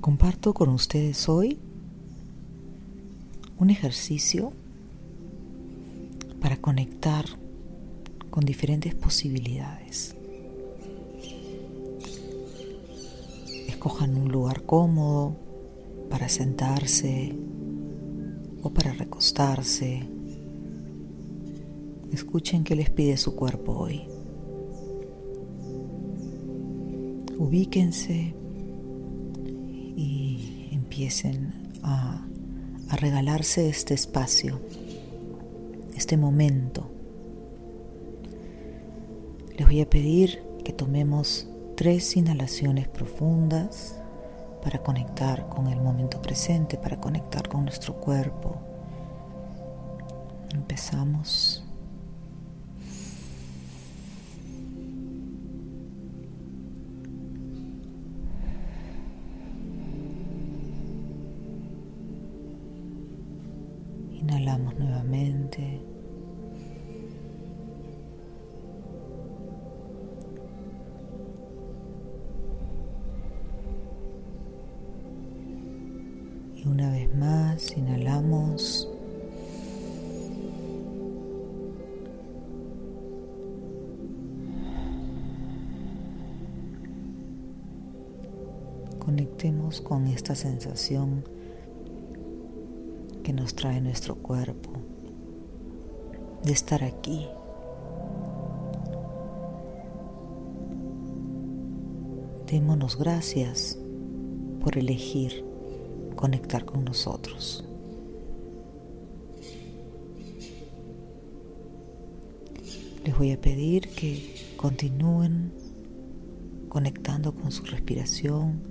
Comparto con ustedes hoy un ejercicio para conectar con diferentes posibilidades. Escojan un lugar cómodo para sentarse o para recostarse. Escuchen qué les pide su cuerpo hoy. Ubíquense empiecen a, a regalarse este espacio, este momento. Les voy a pedir que tomemos tres inhalaciones profundas para conectar con el momento presente, para conectar con nuestro cuerpo. Empezamos. Nuevamente. Y una vez más, inhalamos. Conectemos con esta sensación nos trae nuestro cuerpo de estar aquí. Démonos gracias por elegir conectar con nosotros. Les voy a pedir que continúen conectando con su respiración,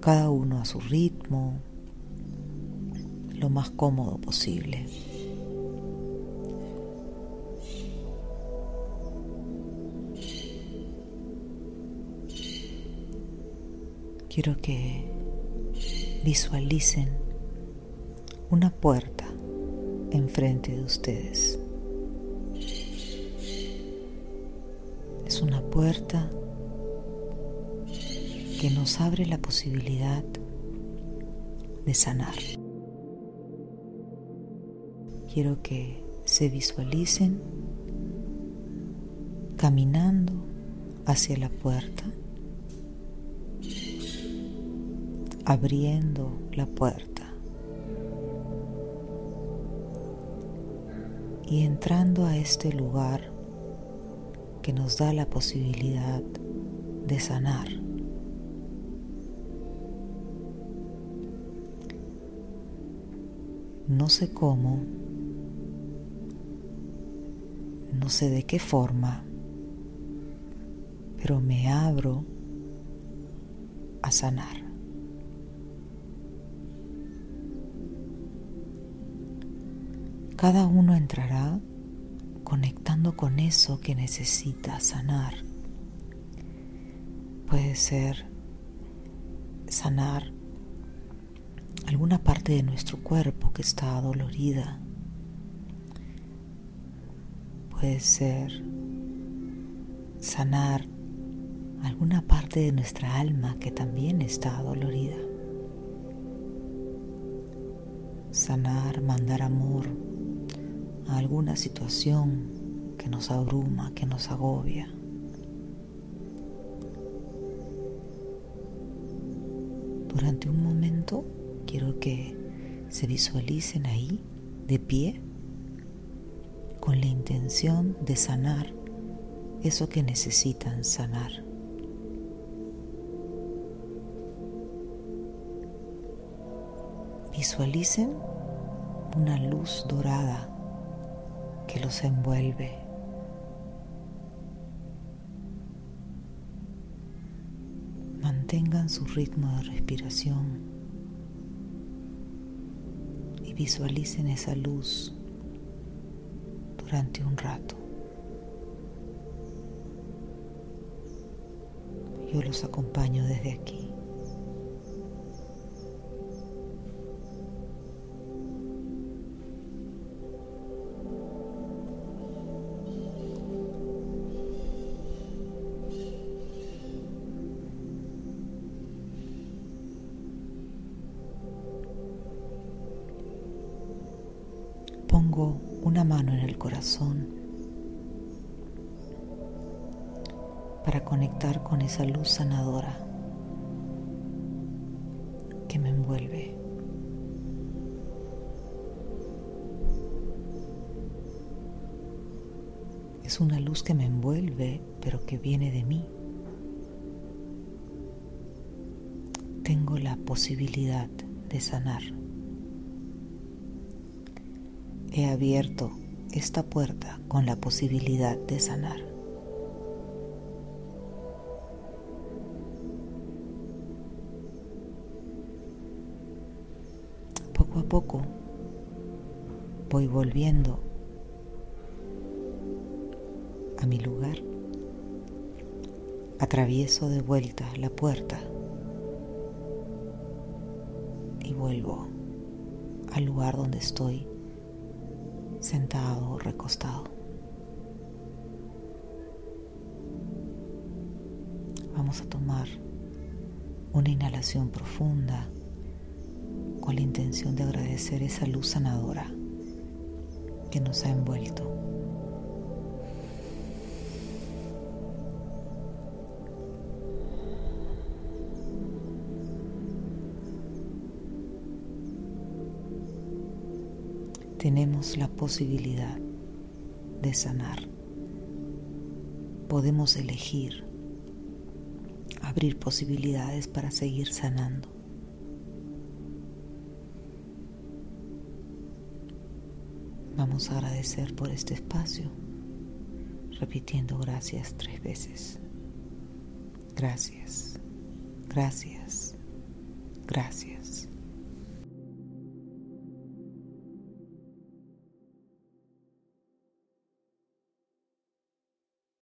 cada uno a su ritmo, lo más cómodo posible. Quiero que visualicen una puerta enfrente de ustedes. Es una puerta que nos abre la posibilidad de sanar. Quiero que se visualicen caminando hacia la puerta abriendo la puerta y entrando a este lugar que nos da la posibilidad de sanar. No sé cómo, no sé de qué forma, pero me abro a sanar. Cada uno entrará conectando con eso que necesita sanar. Puede ser sanar alguna parte de nuestro cuerpo que está dolorida. Puede ser sanar alguna parte de nuestra alma que también está dolorida. Sanar, mandar amor, a alguna situación que nos abruma, que nos agobia. Durante un momento quiero que se visualicen ahí, de pie, con la intención de sanar eso que necesitan sanar. Visualicen una luz dorada que los envuelve. Mantengan su ritmo de respiración y visualicen esa luz durante un rato. Yo los acompaño desde aquí. pongo una mano en el corazón para conectar con esa luz sanadora que me envuelve. Es una luz que me envuelve, pero que viene de mí. Tengo la posibilidad de sanar. He abierto esta puerta con la posibilidad de sanar. Poco a poco voy volviendo a mi lugar. Atravieso de vuelta la puerta y vuelvo al lugar donde estoy sentado o recostado. Vamos a tomar una inhalación profunda con la intención de agradecer esa luz sanadora que nos ha envuelto. Tenemos la posibilidad de sanar. Podemos elegir abrir posibilidades para seguir sanando. Vamos a agradecer por este espacio, repitiendo gracias tres veces. Gracias, gracias, gracias.